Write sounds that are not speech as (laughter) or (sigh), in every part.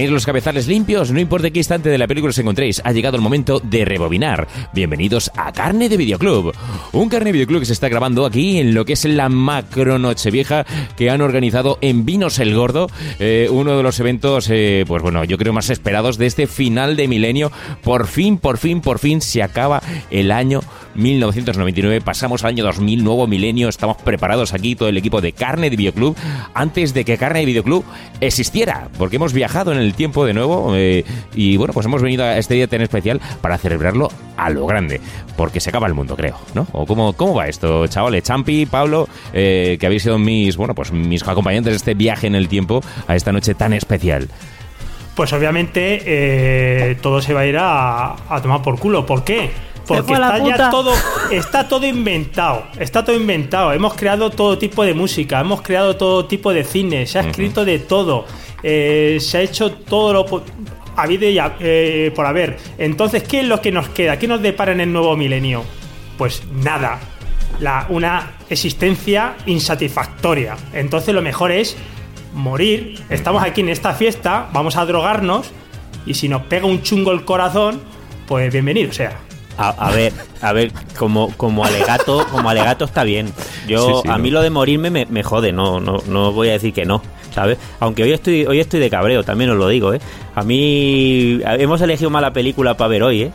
¿Tenéis los cabezales limpios? No importa qué instante de la película os encontréis, ha llegado el momento de rebobinar. Bienvenidos a Carne de Videoclub. Un Carne de Videoclub que se está grabando aquí en lo que es la macro Nochevieja que han organizado en Vinos el Gordo, eh, uno de los eventos, eh, pues bueno, yo creo más esperados de este final de milenio. Por fin, por fin, por fin se acaba el año 1999, pasamos al año 2000, nuevo milenio, estamos preparados aquí todo el equipo de Carne de Videoclub antes de que Carne de Videoclub existiera, porque hemos viajado en el tiempo de nuevo eh, y bueno, pues hemos venido a este día tan especial para celebrarlo a lo grande, porque se acaba el mundo, creo, ¿no? ¿O cómo, cómo va esto, chavales? Champi, Pablo, eh, que habéis sido mis, bueno, pues mis acompañantes de este viaje en el tiempo a esta noche tan especial. Pues obviamente eh, todo se va a ir a, a tomar por culo. ¿Por qué? Porque está ya todo, está todo inventado, está todo inventado. Hemos creado todo tipo de música, hemos creado todo tipo de cine, se ha escrito de todo, eh, se ha hecho todo lo habido y eh, por haber. Entonces, ¿qué es lo que nos queda? ¿Qué nos depara en el nuevo milenio? Pues nada, la, una existencia insatisfactoria. Entonces, lo mejor es morir. Estamos aquí en esta fiesta, vamos a drogarnos y si nos pega un chungo el corazón, pues bienvenido sea. A, a ver, a ver, como, como alegato, como alegato está bien. Yo, Sí, sí, a no. mí lo de morirme me, me jode, no, no, no voy a decir que no, ¿sabes? Aunque hoy estoy, hoy estoy de cabreo, también os lo digo, ¿eh? A mí hemos elegido mala película para ver hoy, ¿eh?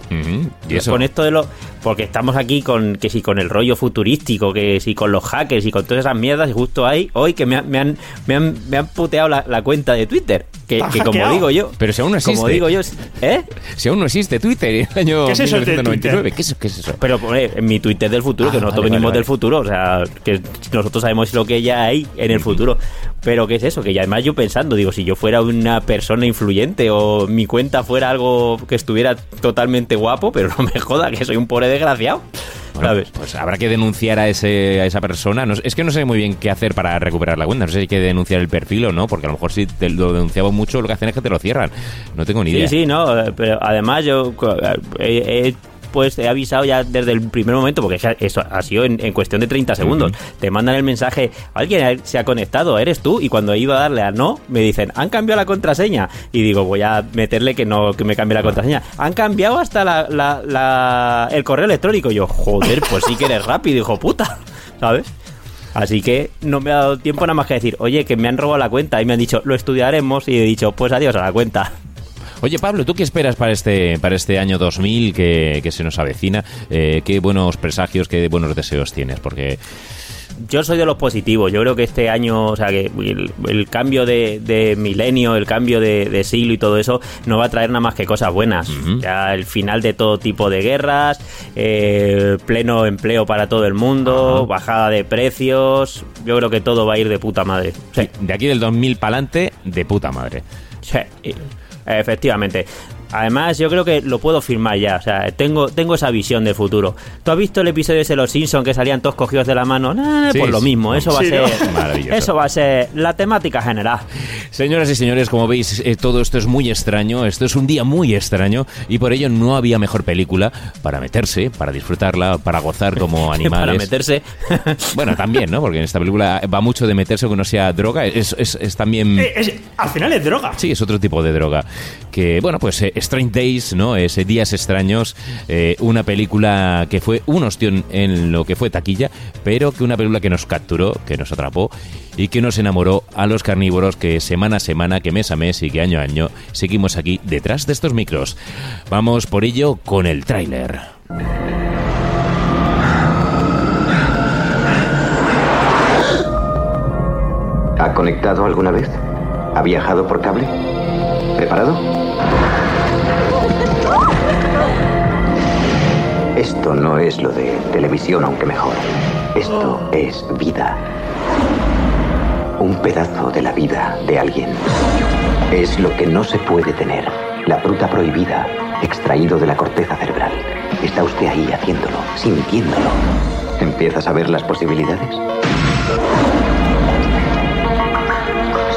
Y eso, Con esto de lo. Porque estamos aquí con. Que si con el rollo futurístico, que si con los hackers y con todas esas mierdas, y justo ahí, hoy que me han, me han, me han, me han puteado la, la cuenta de Twitter. Que, ¿Te han que como digo yo. Pero si aún no existe. Como digo yo. ¿Eh? si aún no existe Twitter en el año ¿Qué es eso de 1999, ¿qué es, qué es eso? Pero pone en mi Twitter del futuro, Ah, que nosotros vale, venimos vale, del vale. futuro, o sea, que nosotros sabemos lo que ya hay en el futuro. Pero ¿qué es eso? Que ya además yo pensando, digo, si yo fuera una persona influyente o mi cuenta fuera algo que estuviera totalmente guapo, pero no me joda, que soy un pobre desgraciado. Bueno, ¿Sabes? Pues habrá que denunciar a, ese, a esa persona. No- es que no sé muy bien qué hacer para recuperar la cuenta. No sé si hay que denunciar el perfil o no, porque a lo mejor si te lo denunciamos mucho, lo que hacen es que te lo cierran. No tengo ni idea. Sí, sí, no, eh, pero además yo eh, he, he, pues he avisado ya desde el primer momento, porque eso ha sido en, en cuestión de 30 segundos. Te mandan el mensaje, alguien se ha conectado, eres tú, y cuando iba a darle a no, me dicen, han cambiado la contraseña. Y digo, voy a meterle que no, que me cambie la contraseña. Han cambiado hasta la, la- la- el correo electrónico. Y yo, joder, pues sí que eres rápido, hijo puta, (laughs) ¿sabes? Así que no me ha dado tiempo nada más que decir, oye, que me han robado la cuenta. Y me han dicho, lo estudiaremos. Y he dicho, pues adiós a la cuenta. Oye, Pablo, ¿tú qué esperas para este, para este año 2000 que, que se nos avecina? Eh, ¿Qué buenos presagios, qué buenos deseos tienes? Porque Yo soy de los positivos. Yo creo que este año, o sea, que el, el cambio de, de milenio, el cambio de, de siglo y todo eso, no va a traer nada más que cosas buenas. Ya el final de todo tipo de guerras, eh, pleno empleo para todo el mundo, bajada de precios. Yo creo que todo va a ir de puta madre. Sí, de aquí del 2000 para adelante, de puta madre. sí, efectivamente. Además, yo creo que lo puedo firmar ya. O sea, tengo, tengo esa visión del futuro. ¿Tú has visto el episodio ese de Los Simpsons que salían todos cogidos de la mano? Nah, Sí, pues lo mismo. Eso va Sí, a ser. Maravilloso. Eso va a ser la temática general. Señoras y señores, como veis, eh, todo esto es muy extraño, esto es un día muy extraño y por ello no había mejor película para meterse, para disfrutarla, para gozar como (laughs) animales. Para meterse. (laughs) Bueno, también, ¿no? Porque en esta película va mucho de meterse que no sea droga, es, es- es también... Eh, es- al final es droga. Sí, es otro tipo de droga. Que, bueno, pues eh, Strange Days, ¿no? Es eh, Días Extraños, eh, una película que fue un ostión en lo que fue taquilla, pero que una película que nos capturó, que nos atrapó y que nos enamoró a los carnívoros que semana a semana, que mes a mes y que año a año seguimos aquí detrás de estos micros. Vamos por ello con el tráiler. ¿Ha conectado alguna vez? ¿Ha viajado por cable? ¿Preparado? Esto no es lo de televisión, aunque mejor. Esto es vida. Un pedazo de la vida de alguien. Es lo que no se puede tener. La fruta prohibida, extraído de la corteza cerebral. Está usted ahí haciéndolo, sintiéndolo. ¿Empiezas a ver las posibilidades?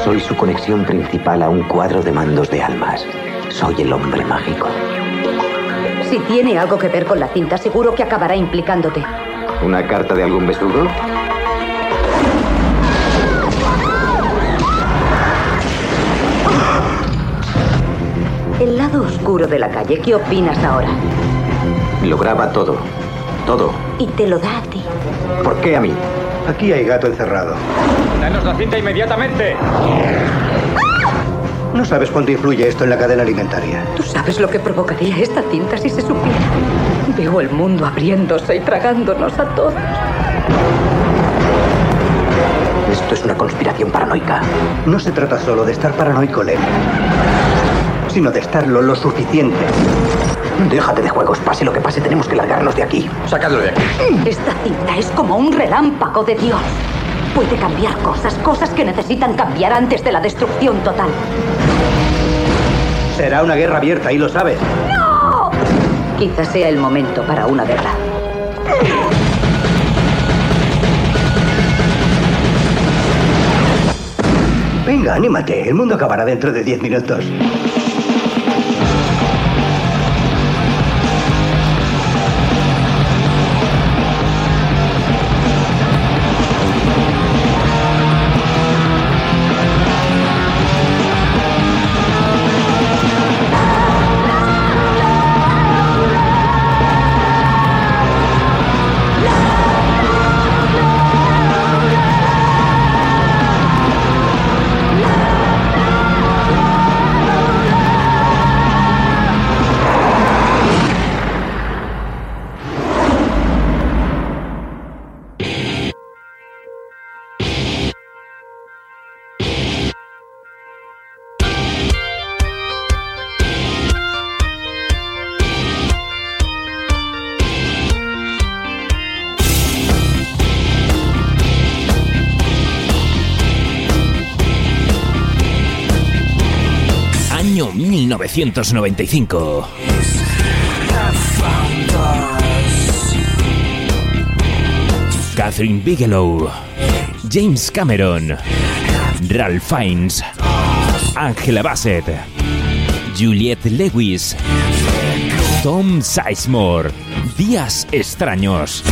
Soy su conexión principal a un cuadro de mandos de almas. Soy el hombre mágico. Si tiene algo que ver con la cinta, seguro que acabará implicándote. ¿Una carta de algún besugo? El lado oscuro de la calle, ¿qué opinas ahora? Lo graba todo. Todo. Y te lo da a ti. ¿Por qué a mí? Aquí hay gato encerrado. ¡Danos la cinta inmediatamente! No sabes cuánto influye esto en la cadena alimentaria. ¿Tú sabes lo que provocaría esta cinta si se supiera? Veo el mundo abriéndose y tragándonos a todos. Esto es una conspiración paranoica. No se trata solo de estar paranoico, Len, sino de estarlo lo suficiente. Déjate de juegos, pase lo que pase, tenemos que largarnos de aquí. ¡Sacadlo de aquí! Esta cinta es como un relámpago de Dios. Puede cambiar cosas, cosas que necesitan cambiar antes de la destrucción total. Será una guerra abierta y lo sabes. ¡No! Quizás sea el momento para una guerra. Venga, anímate. El mundo acabará dentro de 10 minutos. 1995. Catherine Bigelow, James Cameron, Ralph Fiennes, Angela Bassett, Juliette Lewis, Tom Sizemore, Días extraños.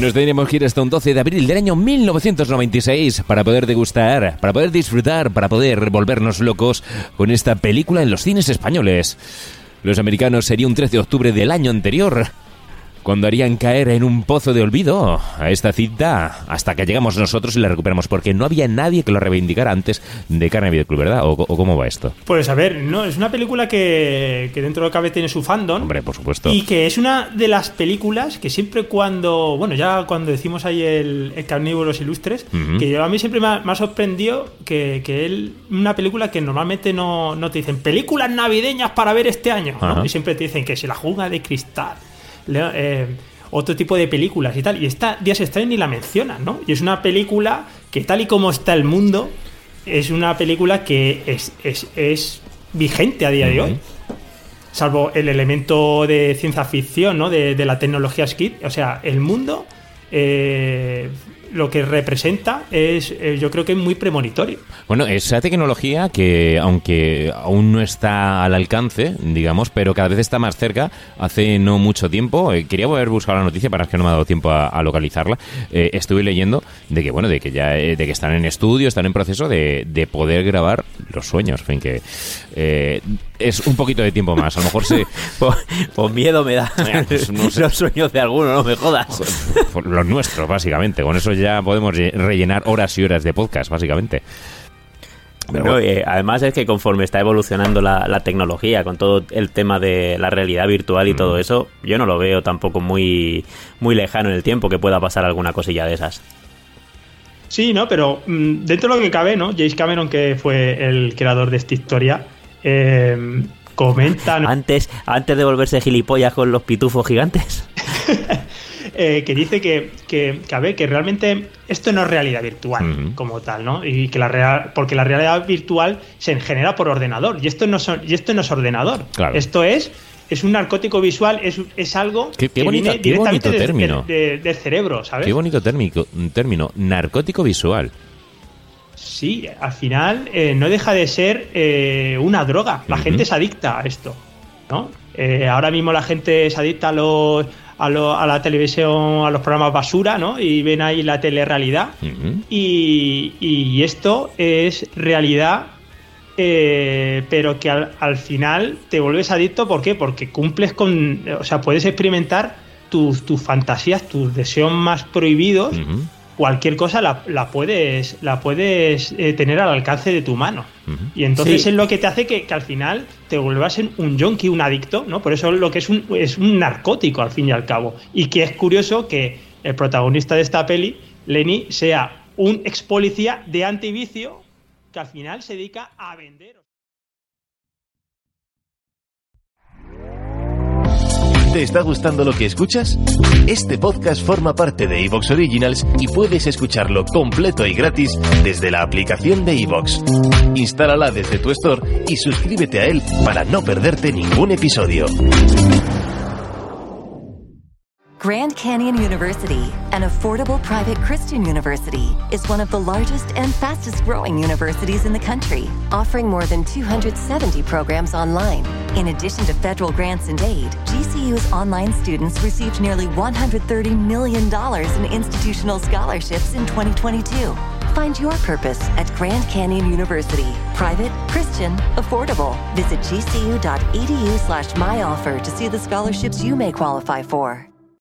Nos tenemos que ir hasta un 12 de abril del año 1996 para poder degustar, para poder disfrutar, para poder volvernos locos con esta película en los cines españoles. Los americanos sería un 13 de octubre del año anterior, cuando harían caer en un pozo de olvido a esta cita hasta que llegamos nosotros y la recuperamos, porque no había nadie que lo reivindicara antes de Carne Video Club, ¿verdad? ¿O, o cómo va esto? Pues a ver, no, es una película que, que dentro de lo que cabe tiene su fandom. Hombre, por supuesto. Y que es una de las películas que siempre cuando, bueno, ya cuando decimos ahí el, el Carnívoros Ilustres, que yo, a mí siempre me ha, me ha sorprendido que, que él, una película que normalmente no, no te dicen películas navideñas para ver este año, ¿no? Y siempre te dicen que si la jungla de cristal, eh, otro tipo de películas y tal. Y esta Días Extraños ni la mencionan, ¿no? Y es una película que tal y como está el mundo, es una película que es, es, es vigente a día de hoy salvo el elemento de ciencia ficción, ¿no? De, de la tecnología skid. O sea, el mundo eh, lo que representa es, eh, yo creo que es muy premonitorio. Bueno, esa tecnología que, aunque aún no está al alcance, digamos, pero cada vez está más cerca, hace no mucho tiempo, eh, quería volver a buscar la noticia para que no me ha dado tiempo a, a localizarla, eh, estuve leyendo de que, bueno, de que ya eh, de que están en estudio, están en proceso de, de poder grabar los sueños, en fin, que eh, es un poquito de tiempo más, a lo mejor se... Pues, pues miedo me da. Mira, pues no (laughs) sé. Los sueños de alguno, no me jodas. por los nuestros, básicamente, con eso ya podemos re- rellenar horas y horas de podcast, básicamente. Pero No, bueno. eh, además es que conforme está evolucionando la, la tecnología con todo el tema de la realidad virtual y todo eso, yo no lo veo tampoco muy, muy lejano en el tiempo que pueda pasar alguna cosilla de esas. Sí, ¿no? Pero mm, dentro de lo que cabe, ¿no? James Cameron, que fue el creador de esta historia, eh, comenta ¿no? Antes, antes de volverse gilipollas con los pitufos gigantes. (laughs) eh, que dice que, que, que, a ver, que realmente esto no es realidad virtual como tal, ¿no? Y que la real, porque la realidad virtual se genera por ordenador y esto no, son, y esto no es ordenador. Claro. Esto es es un narcótico visual, es, es algo Qué- qué que bonito- viene qué directamente bonito del- de- del cerebro, ¿sabes? Qué bonito térmico, término, narcótico visual. Sí, al final eh, no deja de ser eh, una droga. La gente es adicta a esto, ¿no? Eh, ahora mismo la gente es adicta a los a, lo- a la televisión, a los programas basura, ¿no? Y ven ahí la telerrealidad. Y, y esto es realidad, eh, pero que al, al final te vuelves adicto. ¿Por qué? Porque cumples con. O sea, puedes experimentar tus, tus fantasías, tus deseos más prohibidos. Cualquier cosa la, la puedes, la puedes eh, tener al alcance de tu mano. Y entonces Sí. es lo que te hace que, que al final te vuelvas en un junkie, un adicto, ¿no? Por eso lo que es un, es un narcótico al fin y al cabo. Y que es curioso que el protagonista de esta peli, Lenny, sea un ex policía de antivicio que al final se dedica a vender. ¿Te está gustando lo que escuchas? Este podcast forma parte de Evox Originals y puedes escucharlo completo y gratis desde la aplicación de Evox. Instálala desde tu store y suscríbete a él para no perderte ningún episodio. Grand Canyon University, an affordable private Christian university, is one of the largest and fastest growing universities in the country, offering more than 270 programs online. In addition to federal grants and aid, GCU's online students received nearly $130 million in institutional scholarships in 2022. Find your purpose at Grand Canyon University. Private, Christian, affordable. Visit gcu.edu slash myoffer to see the scholarships you may qualify for.